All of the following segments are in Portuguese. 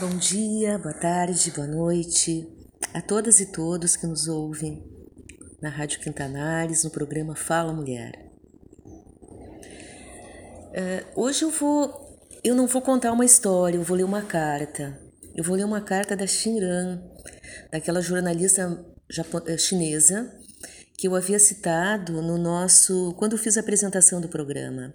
Bom dia, boa tarde, boa noite a todas e todos que nos ouvem na Rádio Quintanares, no programa Fala Mulher. Uh, hoje eu vou, eu não vou contar uma história, eu vou ler uma carta. Eu vou ler uma carta da Xinran, daquela jornalista eh, chinesa que eu havia citado no nosso quando fiz a apresentação do programa.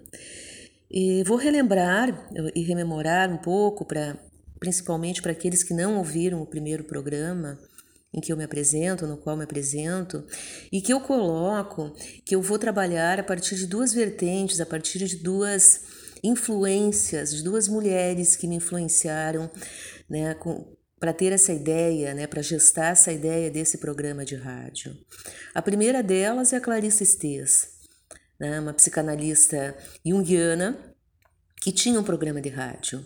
E vou relembrar e rememorar um pouco para principalmente para aqueles que não ouviram o primeiro programa em que eu me apresento, no qual me apresento, e que eu coloco que eu vou trabalhar a partir de duas vertentes, a partir de duas influências, de duas mulheres que me influenciaram, né, para ter essa ideia, né, para gestar essa ideia desse programa de rádio. A primeira delas é a Clarissa Estes, né, uma psicanalista junguiana, que tinha um programa de rádio.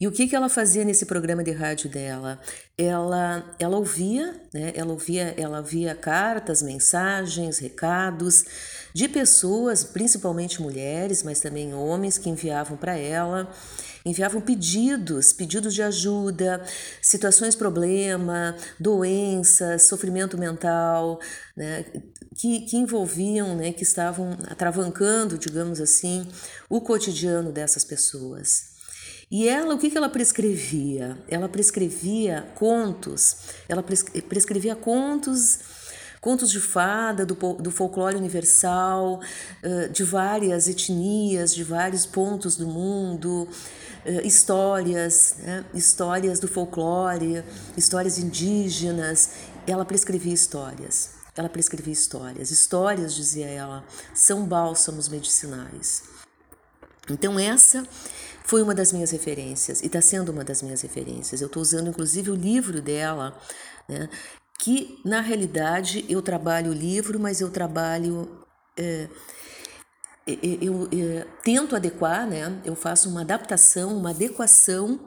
E o que, que ela fazia nesse programa de rádio dela? Ela, ela ouvia, né? Ela ouvia, ela ouvia cartas, mensagens, recados de pessoas, principalmente mulheres, mas também homens que enviavam para ela enviavam pedidos, pedidos de ajuda, situações problema, doenças, sofrimento mental, né, que, que envolviam, né, que estavam atravancando, digamos assim, o cotidiano dessas pessoas. E ela, o que, que ela prescrevia? Ela prescrevia contos, ela prescrevia contos contos de fada, do, do folclore universal, de várias etnias, de vários pontos do mundo, histórias, né? histórias do folclore, histórias indígenas. Ela prescrevia histórias. Ela prescrevia histórias. Histórias, dizia ela, são bálsamos medicinais. Então, essa foi uma das minhas referências e está sendo uma das minhas referências. Eu estou usando, inclusive, o livro dela, né, que na realidade eu trabalho o livro, mas eu trabalho. É, eu, eu, tento adequar, né? Eu faço uma adaptação, uma adequação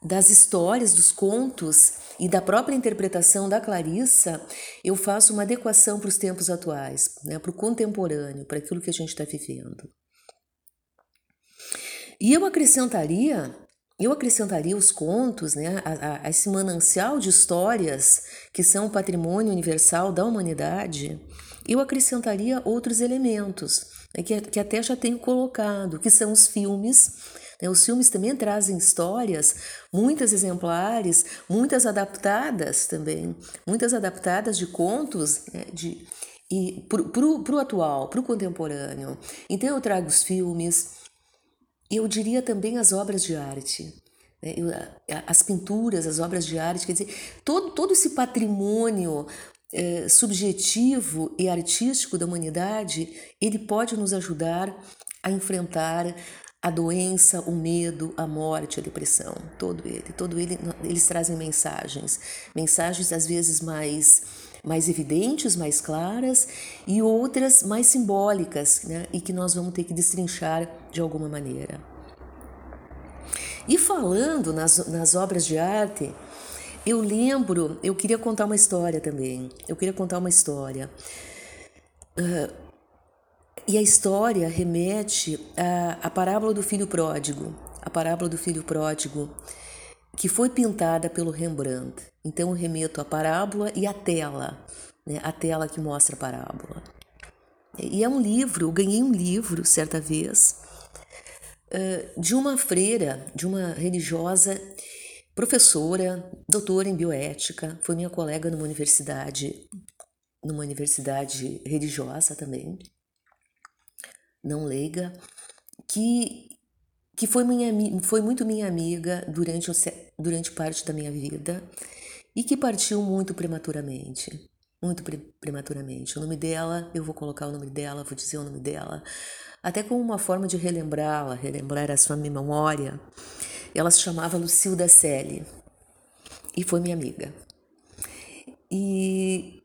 das histórias, dos contos e da própria interpretação da Clarissa, eu faço uma adequação para os tempos atuais, né, para o contemporâneo, para aquilo que a gente está vivendo. E eu acrescentaria, eu acrescentaria os contos, né, a, a, esse manancial de histórias que são patrimônio universal da humanidade, eu acrescentaria outros elementos né, que, que até já tenho colocado, que são os filmes? Os filmes também trazem histórias, muitas exemplares, muitas adaptadas também, muitas adaptadas de contos né? de, e para o atual, para o contemporâneo. Então eu trago os filmes, eu diria também as obras de arte. Né? as pinturas, as obras de arte, quer dizer, todo, todo esse patrimônio é, subjetivo e artístico da humanidade, ele pode nos ajudar a enfrentar a doença, o medo, a morte, a depressão, todo ele, todo ele, eles trazem mensagens, mensagens às vezes mais mais evidentes, mais claras e outras mais simbólicas, né? E que nós vamos ter que destrinchar de alguma maneira. E falando nas, nas obras de arte, eu lembro, eu queria contar uma história também. Eu queria contar uma história. Uh, e a história remete à, à parábola do filho pródigo, a parábola do filho pródigo, que foi pintada pelo Rembrandt. Então eu remeto à parábola e à tela, né? a tela que mostra a parábola. E é um livro, eu ganhei um livro certa vez de uma freira, de uma religiosa professora, doutora em bioética, foi minha colega numa universidade, numa universidade religiosa também não leiga, que, que foi, minha, foi muito minha amiga durante, durante parte da minha vida e que partiu muito prematuramente. Muito pre prematuramente. O nome dela, eu vou colocar o nome dela, vou dizer o nome dela, até como uma forma de relembrá-la, relembrar a sua memória. Ela se chamava Lucilda Selle e foi minha amiga. E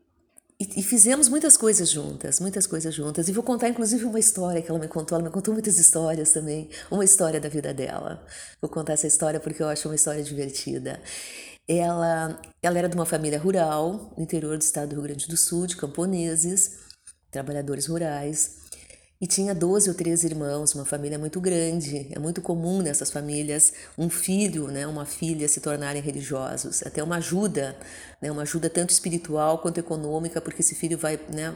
e, e, fizemos muitas coisas juntas, muitas coisas juntas. E vou contar, inclusive, uma história que ela me contou. Ela me contou muitas histórias também, uma história da vida dela. Vou contar essa história porque eu acho uma história divertida. Ela, ela era de uma família rural, no interior do estado do Rio Grande do Sul, de camponeses, trabalhadores rurais. E tinha 12 ou 13 irmãos, uma família muito grande. É muito comum nessas famílias um filho, né, uma filha se tornarem religiosos. Até uma ajuda, né, uma ajuda tanto espiritual quanto econômica, porque esse filho vai, né,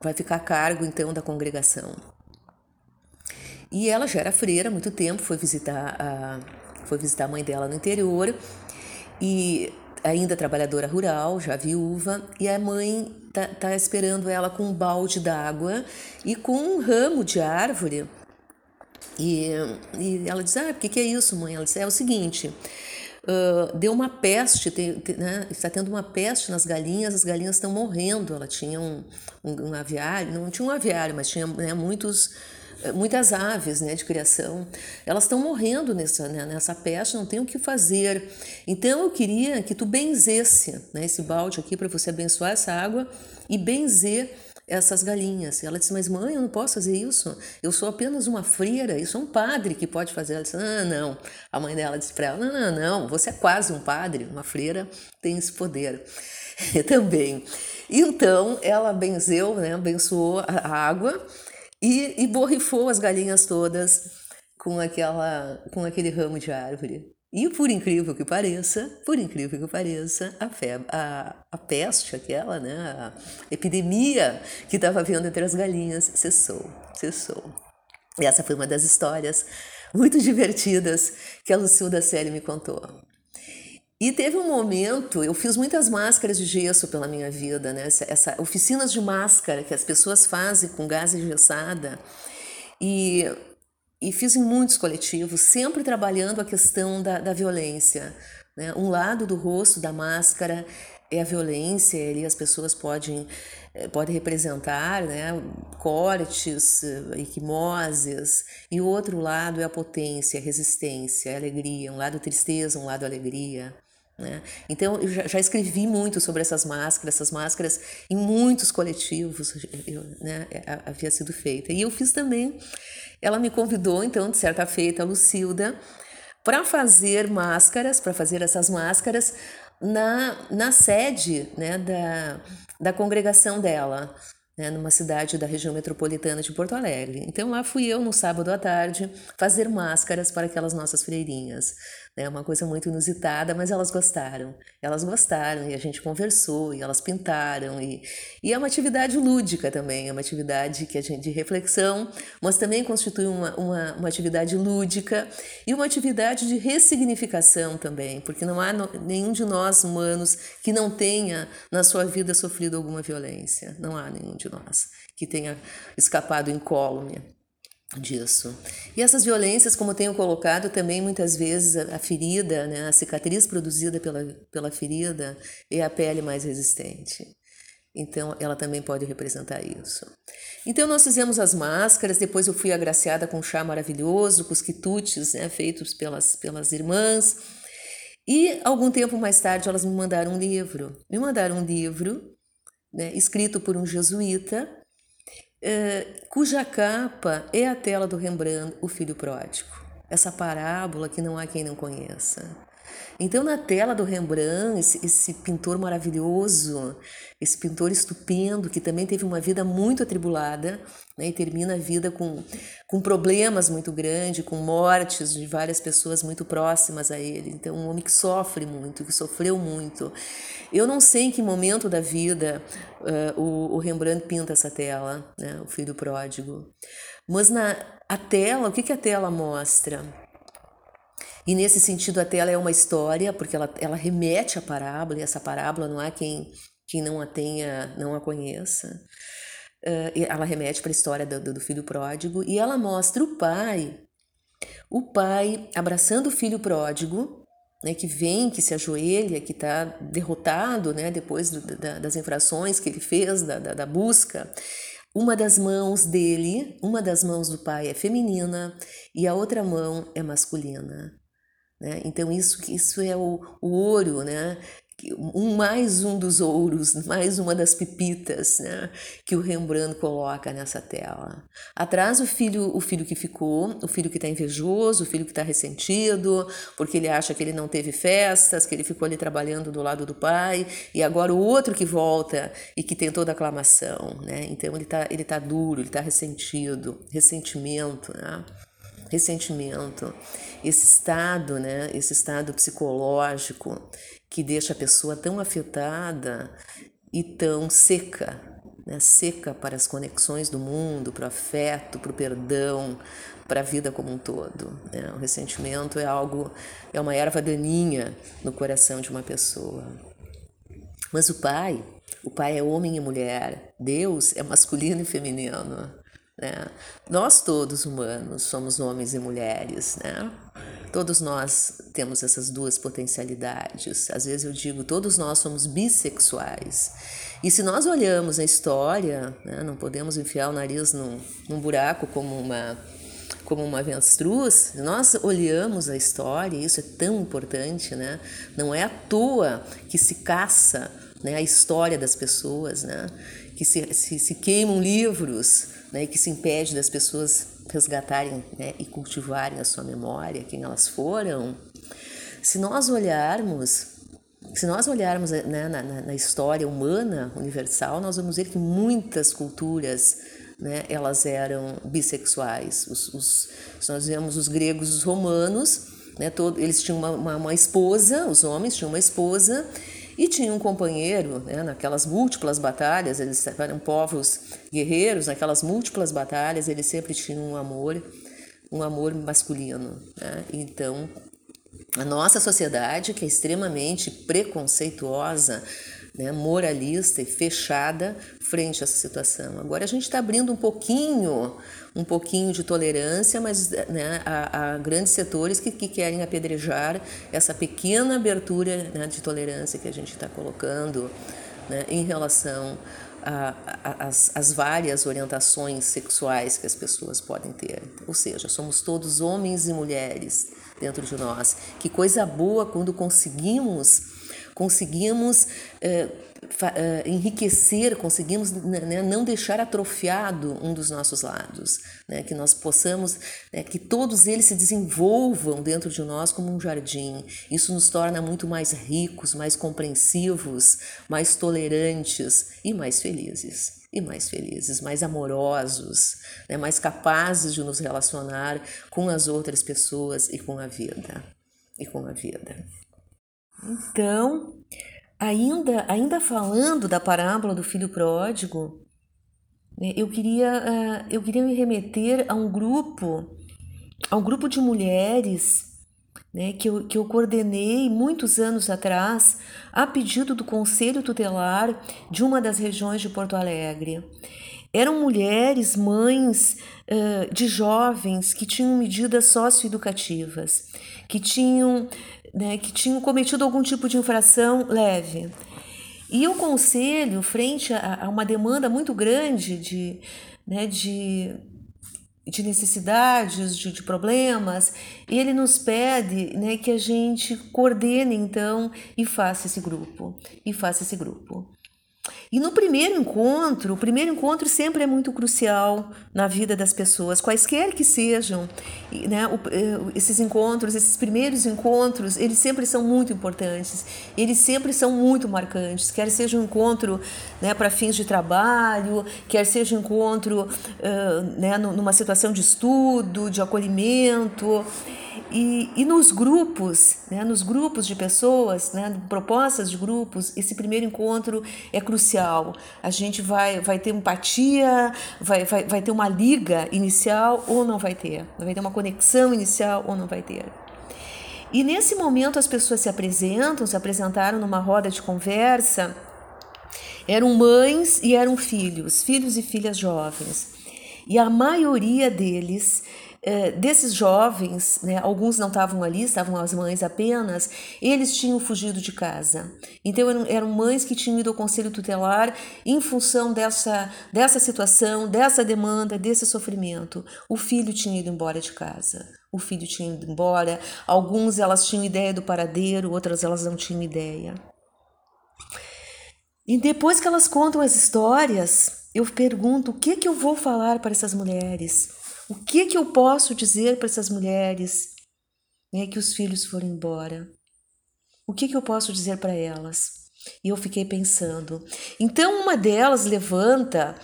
vai ficar a cargo então da congregação. E ela já era freira há muito tempo, foi visitar a, foi visitar a mãe dela no interior e ainda trabalhadora rural, já viúva, e a mãe tá, tá esperando ela com um balde d'água e com um ramo de árvore. E, e ela diz: Ah, o que, que é isso, mãe? Ela disse: É o seguinte. Uh, deu uma peste, tem, tem, né? está tendo uma peste nas galinhas, as galinhas estão morrendo. Ela tinha um, um, um aviário, não tinha um aviário, mas tinha né, muitos muitas aves né, de criação, elas estão morrendo nessa, né, nessa peste, não tem o que fazer. Então eu queria que tu benzesse né, esse balde aqui para você abençoar essa água e benzer essas galinhas. Ela disse, mas mãe, eu não posso fazer isso. Eu sou apenas uma freira, isso é um padre que pode fazer. Ela disse, não, não. A mãe dela disse para ela, não, não, não, você é quase um padre, uma freira tem esse poder também. Então ela benzeu, né, abençoou a água e, e borrifou as galinhas todas com, aquela, com aquele ramo de árvore. E por incrível que pareça, por incrível que pareça, a, febre, a, a peste, aquela, né, a epidemia que estava havendo entre as galinhas, cessou, cessou. E essa foi uma das histórias muito divertidas que a Lucilda Série me contou. E teve um momento, eu fiz muitas máscaras de gesso pela minha vida, né? Essa, essa oficinas de máscara que as pessoas fazem com gás engessada. E, e fiz em muitos coletivos, sempre trabalhando a questão da, da violência. Né? Um lado do rosto da máscara é a violência, ali as pessoas podem, eh, podem representar né? cortes, eh, equimoses, e o outro lado é a potência, a resistência, a alegria, um lado tristeza, um lado alegria. Né? Então, eu já, já, escrevi muito sobre essas máscaras, essas máscaras em muitos coletivos eu, né, havia sido feita. E eu fiz também, ela me convidou, então, de certa feita, a Lucilda, para fazer máscaras, para fazer essas máscaras na, na sede né, da, da congregação dela, né, numa cidade da região metropolitana de Porto Alegre. Então lá fui eu no sábado à tarde fazer máscaras para aquelas nossas freirinhas. É uma coisa muito inusitada, mas elas gostaram. Elas gostaram e a gente conversou e elas pintaram. E, e é uma atividade lúdica também, é uma atividade que a gente, de reflexão, mas também constitui uma, uma, uma atividade lúdica e uma atividade de ressignificação também, porque não há no, nenhum de nós humanos que não tenha na sua vida sofrido alguma violência. Não há nenhum de nós que tenha escapado incólume disso. E essas violências, como tenho colocado, também muitas vezes a, ferida, né, a cicatriz produzida pela, pela ferida é a pele mais resistente. Então, ela também pode representar isso. Então, nós fizemos as máscaras, depois eu fui agraciada com um chá maravilhoso, com os quitutes né, feitos pelas, pelas irmãs. E, algum tempo mais tarde, elas me mandaram um livro. Me mandaram um livro né, escrito por um jesuíta, é, cuja capa é a tela do Rembrandt, O Filho Pródigo. Essa parábola que não há quem não conheça. Então, na tela do Rembrandt, esse, esse, pintor maravilhoso, esse pintor estupendo, que também teve uma vida muito atribulada, né, e termina a vida com, com problemas muito grandes, com mortes de várias pessoas muito próximas a ele. Então, um homem que sofre muito, que sofreu muito. Eu não sei em que momento da vida uh, o, o, Rembrandt pinta essa tela, né, o filho pródigo. Mas na a tela, o que, que a tela mostra? E nesse sentido, a tela é uma história, porque ela, ela remete à parábola, e essa parábola não há quem, quem não a tenha, não a conheça. Uh, ela remete para a história do, do filho pródigo e ela mostra o pai, o pai abraçando o filho pródigo, né, que vem, que se ajoelha, que está derrotado né, depois do, da, das infrações que ele fez, da, da, da busca. Uma das mãos dele, uma das mãos do pai é feminina e a outra mão é masculina. Né? Então, isso, isso é o, o ouro né? um mais um dos ouros, mais uma das pipitas, né, que o Rembrandt coloca nessa tela. Atrás o filho, o filho que ficou, o filho que está invejoso, o filho que está ressentido, porque ele acha que ele não teve festas, que ele ficou ali trabalhando do lado do pai, e agora o outro que volta e que tem toda a aclamação, né? Então ele está ele tá duro, ele está ressentido, ressentimento, né? Ressentimento, esse estado, né? Esse estado psicológico que deixa a pessoa tão afetada e tão seca, né? seca para as conexões do mundo, para o afeto, para o perdão, para a vida como um todo. Né? O ressentimento é algo, é uma erva daninha no coração de uma pessoa. Mas o pai, o pai é homem e mulher, Deus é masculino e feminino. Né? Nós todos humanos somos homens e mulheres, né? Todos nós temos essas duas potencialidades. Às vezes eu digo, todos nós somos bissexuais. E se nós olhamos a história, né, não podemos enfiar o nariz num, num buraco como uma como uma avestruz, nós olhamos a história, e isso é tão importante, né? Não é à toa que se caça né, a história das pessoas, né? Que se, se, se queimam livros, né, e que se impede das pessoas resgatarem né, e cultivarem a sua memória, quem elas foram, se nós olharmos, se nós olharmos né, na, na, história humana universal, nós vamos ver que muitas culturas né, elas eram bissexuais. Os, os, se nós vemos os gregos, os romanos, né, todo, eles tinham uma, uma, uma esposa, os homens tinham uma esposa e tinha um companheiro, né, naquelas múltiplas batalhas, eles eram povos guerreiros, naquelas múltiplas batalhas, eles sempre tinham um amor, um amor masculino. Né? Então, a nossa sociedade, que é extremamente preconceituosa, né, moralista e fechada frente a essa situação. Agora a gente está abrindo um pouquinho, um pouquinho de tolerância, mas né, há, há, grandes setores que, que, querem apedrejar essa pequena abertura né, de tolerância que a gente está colocando né, em relação às várias orientações sexuais que as pessoas podem ter. Ou seja, somos todos homens e mulheres dentro de nós. Que coisa boa quando conseguimos conseguimos é, enriquecer, conseguimos né, não deixar atrofiado um dos nossos lados, né, que nós possamos, né, que todos eles se desenvolvam dentro de nós como um jardim. Isso nos torna muito mais ricos, mais compreensivos, mais tolerantes e mais felizes. E mais felizes, mais amorosos, né, mais capazes de nos relacionar com as outras pessoas e com a vida. E com a vida. Então, ainda, ainda falando da parábola do filho pródigo, né, eu queria, uh, eu queria me remeter a um grupo, a um grupo de mulheres né, que, eu, que eu coordenei muitos anos atrás, a pedido do Conselho Tutelar de uma das regiões de Porto Alegre. Eram mulheres, mães uh, de jovens que tinham medidas socioeducativas, que tinham né, que tinham cometido algum tipo de infração leve. E o conselho, frente a, a uma demanda muito grande de, né, de, de necessidades, de, de, problemas, ele nos pede né, que a gente coordene então e faça esse grupo, e faça esse grupo. E no primeiro encontro, o primeiro encontro sempre é muito crucial na vida das pessoas, quaisquer que sejam, né? Eh, esses encontros, esses primeiros encontros, eles sempre são muito importantes, eles sempre são muito marcantes, quer seja um encontro né, para fins de trabalho, quer seja um encontro uh, né, numa situação de estudo, de acolhimento. E, e nos grupos, né, nos grupos de pessoas, né, propostas de grupos, esse primeiro encontro é crucial. A gente vai, vai ter empatia, vai, vai, vai ter uma liga inicial ou não vai ter, vai ter uma conexão inicial ou não vai ter. E nesse momento as pessoas se apresentam, se apresentaram numa roda de conversa. Eram mães e eram filhos, filhos e filhas jovens. E a maioria deles é, desses jovens, né, alguns não estavam ali, estavam as mães apenas, eles tinham fugido de casa. Então eram, eram mães que tinham ido ao conselho tutelar em função dessa, dessa situação, dessa demanda, desse sofrimento. O filho tinha ido embora de casa. O filho tinha ido embora. Alguns elas tinham ideia do paradeiro, outras elas não tinham ideia. E depois que elas contam as histórias, eu pergunto o que que eu vou falar para essas mulheres? O que que eu posso dizer para essas mulheres né, que os filhos foram embora? O que que eu posso dizer para elas? E eu fiquei pensando. Então uma delas levanta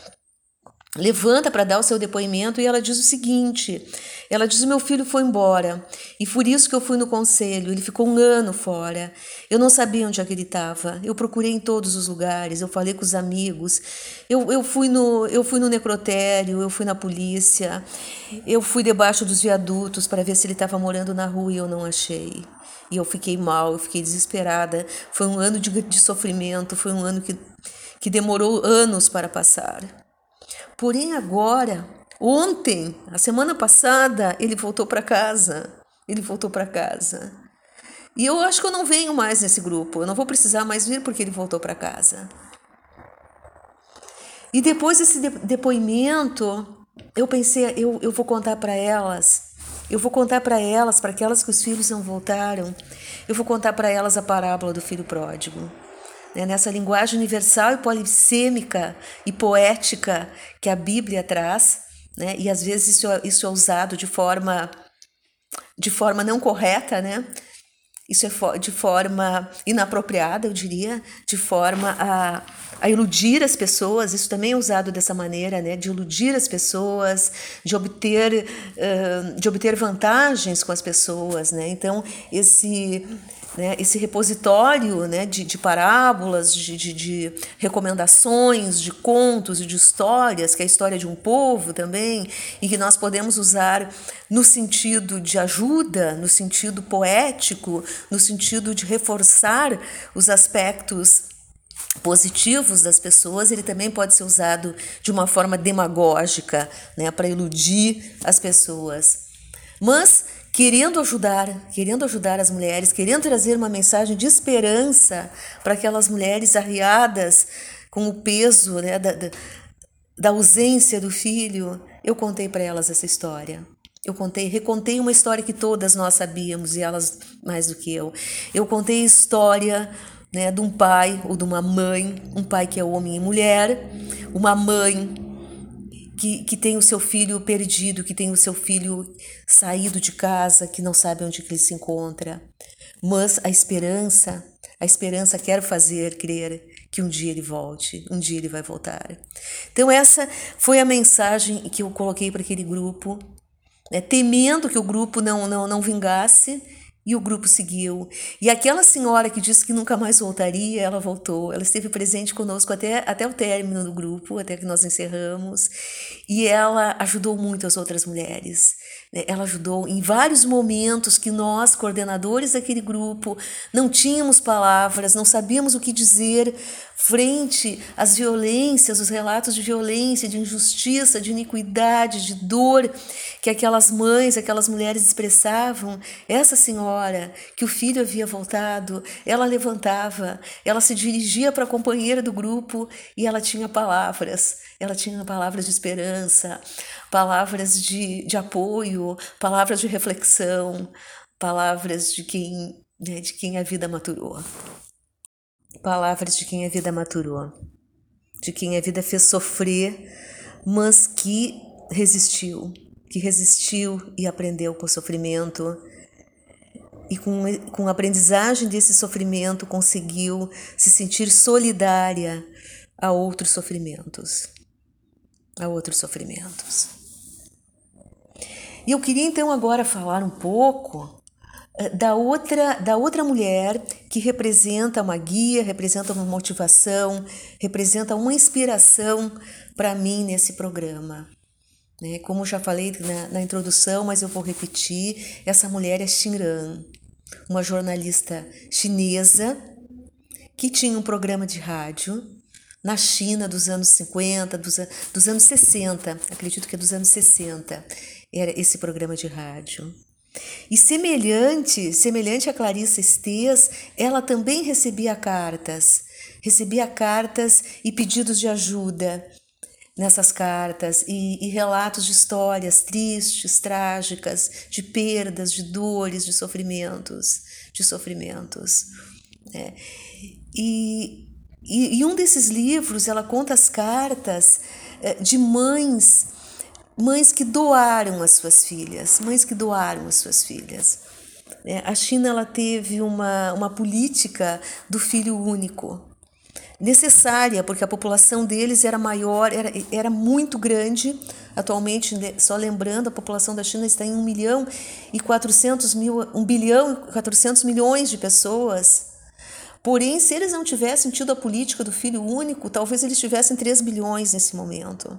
levanta para dar o seu depoimento e ela diz o seguinte: ela diz: Meu filho foi embora e por isso que eu fui no conselho. Ele ficou um ano fora. Eu não sabia onde é que ele estava. Eu procurei em todos os lugares. Eu falei com os amigos. Eu, eu, fui no, eu fui no necrotério. Eu fui na polícia. Eu fui debaixo dos viadutos para ver se ele estava morando na rua e eu não achei. E eu fiquei mal, eu fiquei desesperada. Foi um ano de, de sofrimento. Foi um ano que, que demorou anos para passar. Porém, agora, ontem, a semana passada, ele voltou para casa. Ele voltou para casa. E eu acho que eu não venho mais nesse grupo. Eu não vou precisar mais vir porque ele voltou para casa. E depois desse depoimento, eu pensei, eu, eu vou contar para elas. Eu vou contar para elas, para aquelas que os filhos não voltaram, eu vou contar para elas a parábola do filho pródigo né, nessa linguagem universal e polissêmica e poética que a Bíblia traz, né, e às vezes isso, é, isso é usado de forma, de forma não correta, né? Isso é de forma inapropriada, eu diria, de forma a, a iludir as pessoas. Isso também é usado dessa maneira, né? De iludir as pessoas, de obter, uh, de obter vantagens com as pessoas, né? Então, esse né, esse repositório né, de, de parábolas, de, de, de, recomendações, de contos e de histórias, que é a história de um povo também, e que nós podemos usar no sentido de ajuda, no sentido poético, no sentido de reforçar os aspectos positivos das pessoas, ele também pode ser usado de uma forma demagógica, né, para iludir as pessoas. Mas querendo ajudar, querendo ajudar as mulheres, querendo trazer uma mensagem de esperança para aquelas mulheres arriadas com o peso né, da, da, ausência do filho, eu contei para elas essa história. Eu contei, recontei uma história que todas nós sabíamos e elas mais do que eu. Eu contei a história né, de um pai ou de uma mãe, um pai que é homem e mulher, uma mãe que, que tem o seu filho perdido, que tem o seu filho saído de casa, que não sabe onde ele se encontra. Mas a esperança, a esperança quer fazer crer que um dia ele volte, um dia ele vai voltar. Então essa foi a mensagem que eu coloquei para aquele grupo, né, temendo que o grupo não, não, não vingasse, e o grupo seguiu. E aquela senhora que disse que nunca mais voltaria, ela voltou. Ela esteve presente conosco até, até o término do grupo, até que nós encerramos. E ela ajudou muito as outras mulheres. Né? Ela ajudou em vários momentos que nós, coordenadores daquele grupo, não tínhamos palavras, não sabíamos o que dizer frente às violências, os relatos de violência, de injustiça, de iniquidade, de dor que aquelas mães, aquelas mulheres expressavam. Essa senhora, que o filho havia voltado, ela levantava, ela se dirigia para a companheira do grupo e ela tinha palavras, ela tinha palavras de esperança, palavras de, de apoio, palavras de reflexão, palavras de quem, né, de quem a vida maturou. Palavras de quem a vida maturou, de quem a vida fez sofrer, mas que resistiu, que resistiu e aprendeu com o sofrimento. E com, com a aprendizagem desse sofrimento conseguiu se sentir solidária a outros sofrimentos. A outros sofrimentos. E eu queria então agora falar um pouco eh, da outra, da outra mulher que representa uma guia, representa uma motivação, representa uma inspiração para mim nesse programa. Né? Como já falei na, na, introdução, mas eu vou repetir: essa mulher é Xinran, uma jornalista chinesa que tinha um programa de rádio na China dos anos 50, dos, dos anos 60, acredito que é dos anos 60, era esse programa de rádio. E semelhante, semelhante a Clarissa Estes, ela também recebia cartas, recebia cartas e pedidos de ajuda nessas cartas e, e, relatos de histórias tristes, trágicas, de perdas, de dores, de sofrimentos, de sofrimentos. Né? E E, e um desses livros ela conta as cartas eh, de mães, mães que doaram as suas filhas, mães que doaram as suas filhas. É, a China ela teve uma, uma política do filho único necessária, porque a população deles era maior, era, era muito grande. Atualmente, né, só lembrando, a população da China está em 1 milhão e 400 mil, 1 bilhão e 400 milhões de pessoas. Porém, se eles não tivessem tido a política do filho único, talvez eles tivessem 3 bilhões nesse momento.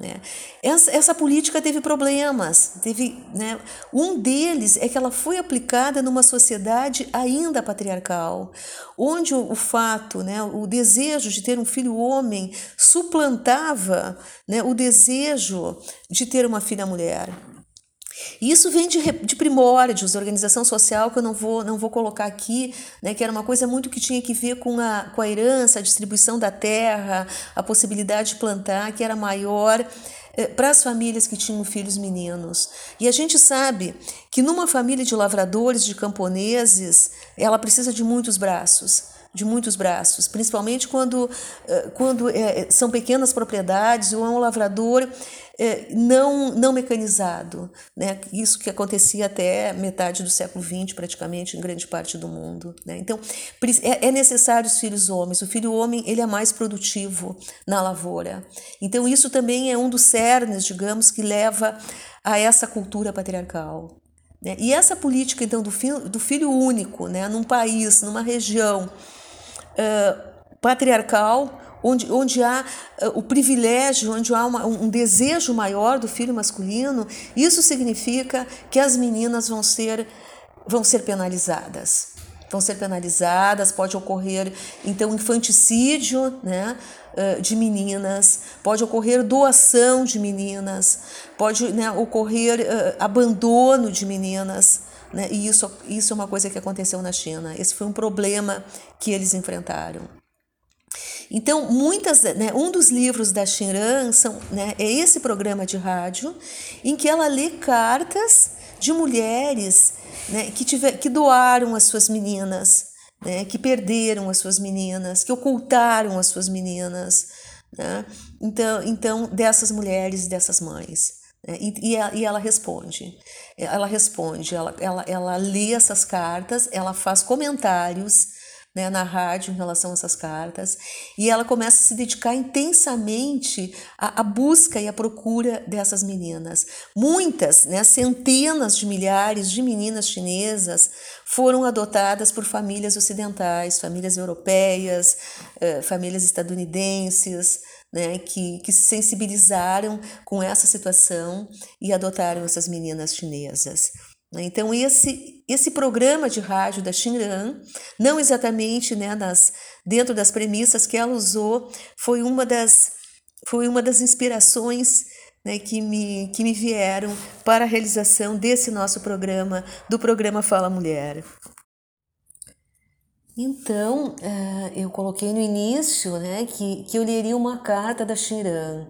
Né? Essa, essa, política teve problemas. Teve, né? Um deles é que ela foi aplicada numa sociedade ainda patriarcal, onde o, o fato, né, o desejo de ter um filho homem suplantava né, o desejo de ter uma filha mulher. E isso vem de, de primórdios, organização social, que eu não vou, não vou colocar aqui, né, que era uma coisa muito que tinha que ver com a, com a herança, a distribuição da terra, a possibilidade de plantar, que era maior eh, para as famílias que tinham filhos meninos. E a gente sabe que numa família de lavradores, de camponeses, ela precisa de muitos braços de muitos braços, principalmente quando, eh, quando é, são pequenas propriedades ou é um lavrador não, não mecanizado. Né? Isso que acontecia até metade do século XX, praticamente, em grande parte do mundo. Né? Então, é, é necessário os filhos homens. O filho homem ele é mais produtivo na lavoura. Então, isso também é um dos cernes, digamos, que leva a essa cultura patriarcal. Né? E essa política, então, do filho, do filho único, né? num país, numa região uh, patriarcal, onde, onde há uh, o privilégio, onde há uma, um desejo maior do filho masculino, isso significa que as meninas vão ser, vão ser penalizadas. Vão ser penalizadas, pode ocorrer então infanticídio né, uh, de meninas, pode ocorrer doação de meninas, pode né, ocorrer uh, abandono de meninas. Né, e isso, isso é uma coisa que aconteceu na China. Esse foi um problema que eles enfrentaram. Então, muitas, né, um dos livros da Xinran são, né, é esse programa de rádio em que ela lê cartas de mulheres né, que, tiver, que doaram as suas meninas, né, que perderam as suas meninas, que ocultaram as suas meninas. Né? Então, então, dessas mulheres, dessas mães. Né? E, e, ela responde. Ela responde, ela, ela, ela lê essas cartas, ela faz comentários né, na rádio em relação a essas cartas, e ela começa a se dedicar intensamente à, à busca e à procura dessas meninas. Muitas, né, centenas de milhares de meninas chinesas foram adotadas por famílias ocidentais, famílias europeias, eh, famílias estadunidenses, né, que, que se sensibilizaram com essa situação e adotaram essas meninas chinesas. Né? Então, esse, esse programa de rádio da Xinran, não exatamente né, nas, dentro das premissas que ela usou, foi uma das, foi uma das inspirações né, que, me, que me vieram para a realização desse nosso programa, do programa Fala Mulher. Então, uh, eu coloquei no início né, que, que eu leria uma carta da Xinran.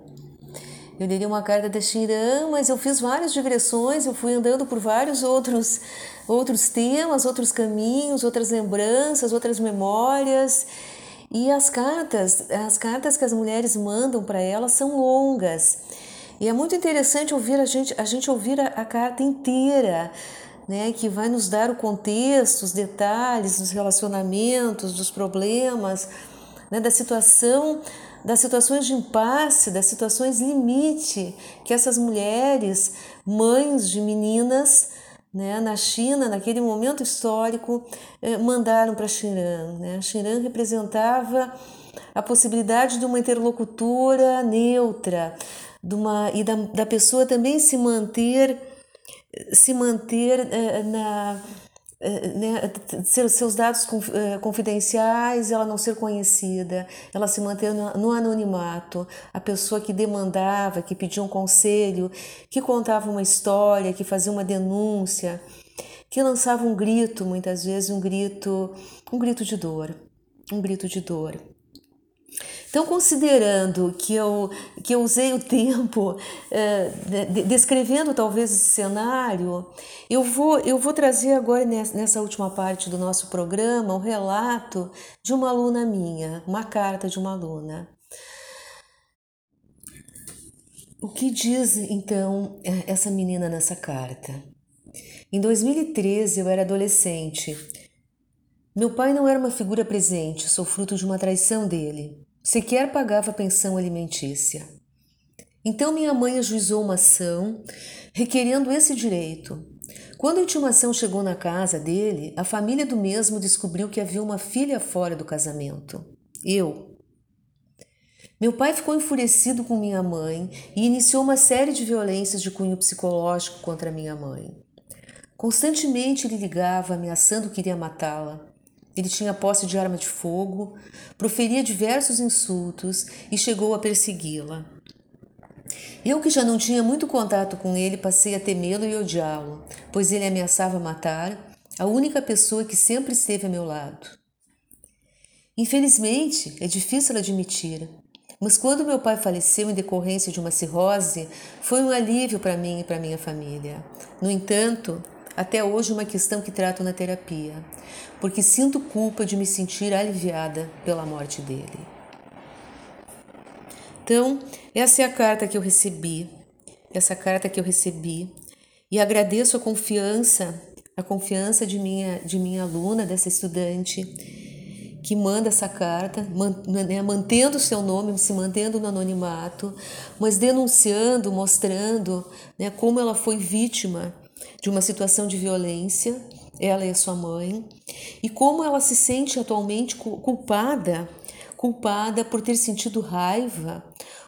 Eu leria uma carta da Xirã, mas eu fiz várias digressões, eu fui andando por vários outros, outros temas, outros caminhos, outras lembranças, outras memórias. E as cartas, as cartas que as mulheres mandam para elas são longas. E é muito interessante ouvir a gente, a gente ouvir a, a carta inteira, né, que vai nos dar o contexto, os detalhes dos relacionamentos, dos problemas, né, da situação das situações de impasse, das situações limite que essas mulheres, mães de meninas, né, na China, naquele momento histórico, eh, mandaram para Xiran. Né? Representava a possibilidade de uma interlocutora neutra, de uma, e da, da pessoa também se manter se manter eh, na, eh, né, seus dados eh, confidenciais, ela não ser conhecida, ela se manter no anonimato, a pessoa que demandava, que pedia um conselho, que contava uma história, que fazia uma denúncia, que lançava um grito, muitas vezes um grito, um grito de dor, um grito de dor. Então, considerando que eu, que eu usei o tempo é, de, descrevendo talvez esse cenário, eu vou, eu vou trazer agora nessa, última parte do nosso programa o um relato de uma aluna minha, uma carta de uma aluna. O que diz então essa menina nessa carta? Em 2013 eu era adolescente. Meu pai não era uma figura presente, sou fruto de uma traição dele. Sequer pagava pensão alimentícia. Então minha mãe ajuizou uma ação requerendo esse direito. Quando a intimação chegou na casa dele, a família do mesmo descobriu que havia uma filha fora do casamento. Eu, meu pai ficou enfurecido com minha mãe e iniciou uma série de violências de cunho psicológico contra minha mãe. Constantemente ele ligava ameaçando que iria matá-la. Ele tinha posse de arma de fogo, proferia diversos insultos e chegou a persegui-la. Eu, que já não tinha muito contato com ele, passei a temê-lo e odiá-lo, pois ele ameaçava matar a única pessoa que sempre esteve a meu lado. Infelizmente, é difícil admitir, mas quando meu pai faleceu em decorrência de uma cirrose, foi um alívio para mim e para minha família. No entanto, até hoje uma questão que trato na terapia, porque sinto culpa de me sentir aliviada pela morte dele. Então, essa é a carta que eu recebi, essa carta que eu recebi, e agradeço a confiança, a confiança de minha de minha aluna, dessa estudante que manda essa carta, né, mantendo o seu nome, se mantendo no anonimato, mas denunciando, mostrando né, como ela foi vítima de uma situação de violência, ela e a sua mãe, e como ela se sente atualmente culpada, culpada por ter sentido raiva,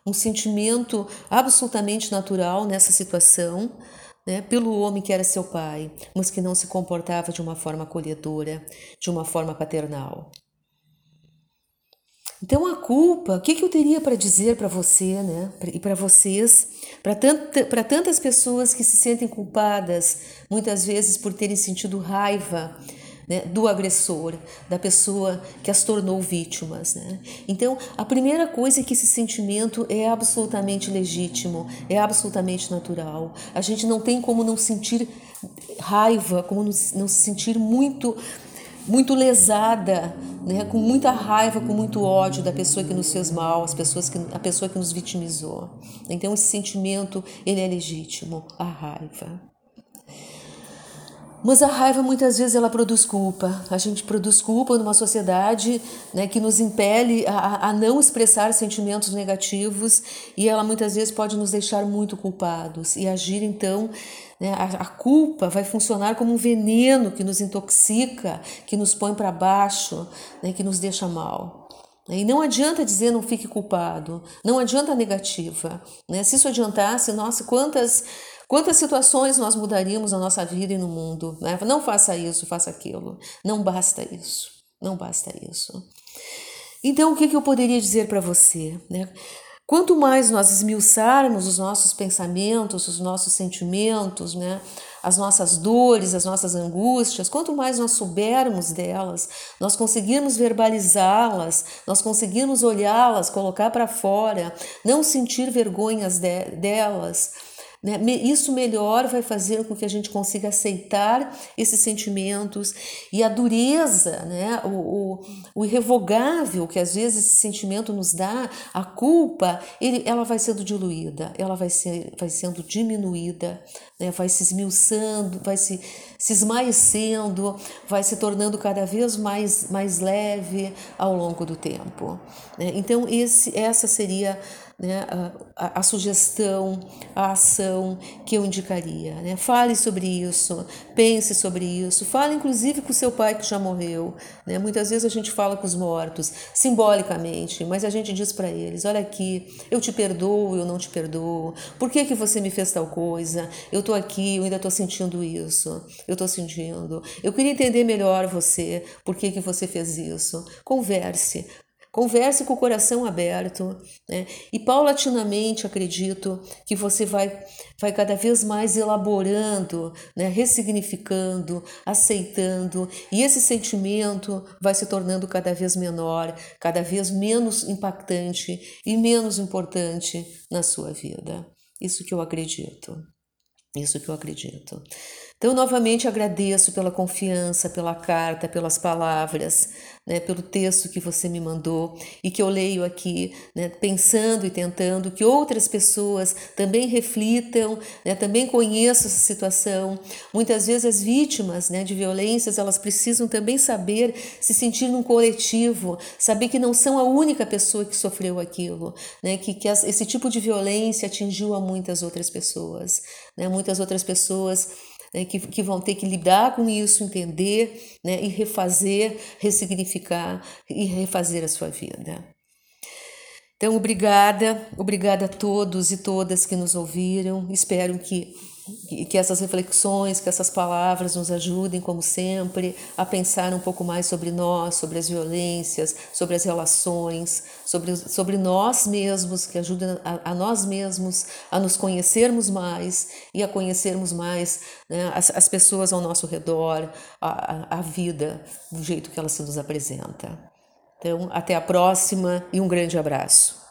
um sentimento absolutamente natural nessa situação, né, pelo homem que era seu pai, mas que não se comportava de uma forma acolhedora, de uma forma paternal. Então a culpa, o que, que eu teria para dizer para você, né? E para vocês, para tanta, tantas pessoas que se sentem culpadas, muitas vezes por terem sentido raiva né, do agressor, da pessoa que as tornou vítimas. Né? Então, a primeira coisa é que esse sentimento é absolutamente legítimo, é absolutamente natural. A gente não tem como não sentir raiva, como não se sentir muito muito lesada, né, com muita raiva, com muito ódio da pessoa que nos fez mal, as pessoas que, a pessoa que nos vitimizou. Então esse sentimento ele é legítimo, a raiva. Mas a raiva muitas vezes ela produz culpa. A gente produz culpa numa sociedade né, que nos impele a, a não expressar sentimentos negativos e ela muitas vezes pode nos deixar muito culpados e agir então né? A, a culpa vai funcionar como um veneno que nos intoxica, que nos põe para baixo, né? que nos deixa mal. E não adianta dizer não fique culpado, não adianta negativa. Né? Se isso adiantasse, nossa, quantas, quantas situações nós mudaríamos na nossa vida e no mundo. Né? Não faça isso, faça aquilo. Não basta isso, não basta isso. Então, o que, que eu poderia dizer para você? Né? Quanto mais nós esmiuçarmos os nossos pensamentos, os nossos sentimentos, né, as nossas dores, as nossas angústias, quanto mais nós soubermos delas, nós conseguirmos verbalizá-las, nós conseguirmos olhá-las, colocar para fora, não sentir vergonhas de, delas, né? Isso melhor vai fazer com que a gente consiga aceitar esses sentimentos e a dureza, né? o, o, o irrevogável que às vezes esse sentimento nos dá, a culpa, ele, ela vai sendo diluída, ela vai, ser, vai sendo diminuída, né? vai se esmiuçando, vai se, se esmaecendo, vai se tornando cada vez mais, mais leve ao longo do tempo. Né? Então, esse, essa seria né, a, a, sugestão, a ação que eu indicaria. Né? Fale sobre isso, pense sobre isso, fale inclusive com seu pai que já morreu. Né? Muitas vezes a gente fala com os mortos, simbolicamente, mas a gente diz para eles: olha aqui, eu te perdoo, eu não te perdoo, por que, que você me fez tal coisa? Eu estou aqui, eu ainda estou sentindo isso, eu estou sentindo. Eu queria entender melhor você, por que, que você fez isso. Converse, Converse com o coração aberto, né? E paulatinamente acredito que você vai, vai cada vez mais elaborando, né? ressignificando, aceitando, e esse sentimento vai se tornando cada vez menor, cada vez menos impactante e menos importante na sua vida. Isso que eu acredito. Isso que eu acredito. Então, novamente agradeço pela confiança, pela carta, pelas palavras, né, pelo texto que você me mandou e que eu leio aqui, né, pensando e tentando que outras pessoas também reflitam, né, também conheçam essa situação. Muitas vezes as vítimas né, de violências elas precisam também saber se sentir num coletivo, saber que não são a única pessoa que sofreu aquilo, né, que, que esse tipo de violência atingiu a muitas outras pessoas, né, muitas outras pessoas né, que, que vão ter que lidar com isso, entender né, e refazer, ressignificar e refazer a sua vida. Então, obrigada, obrigada a todos e todas que nos ouviram. Espero que que essas reflexões, que essas palavras nos ajudem, como sempre, a pensar um pouco mais sobre nós, sobre as violências, sobre as relações, sobre, sobre nós mesmos, que ajudem a, a nós mesmos a nos conhecermos mais e a conhecermos mais né, as, as pessoas ao nosso redor, a, a vida do jeito que ela se nos apresenta. Então, até a próxima e um grande abraço.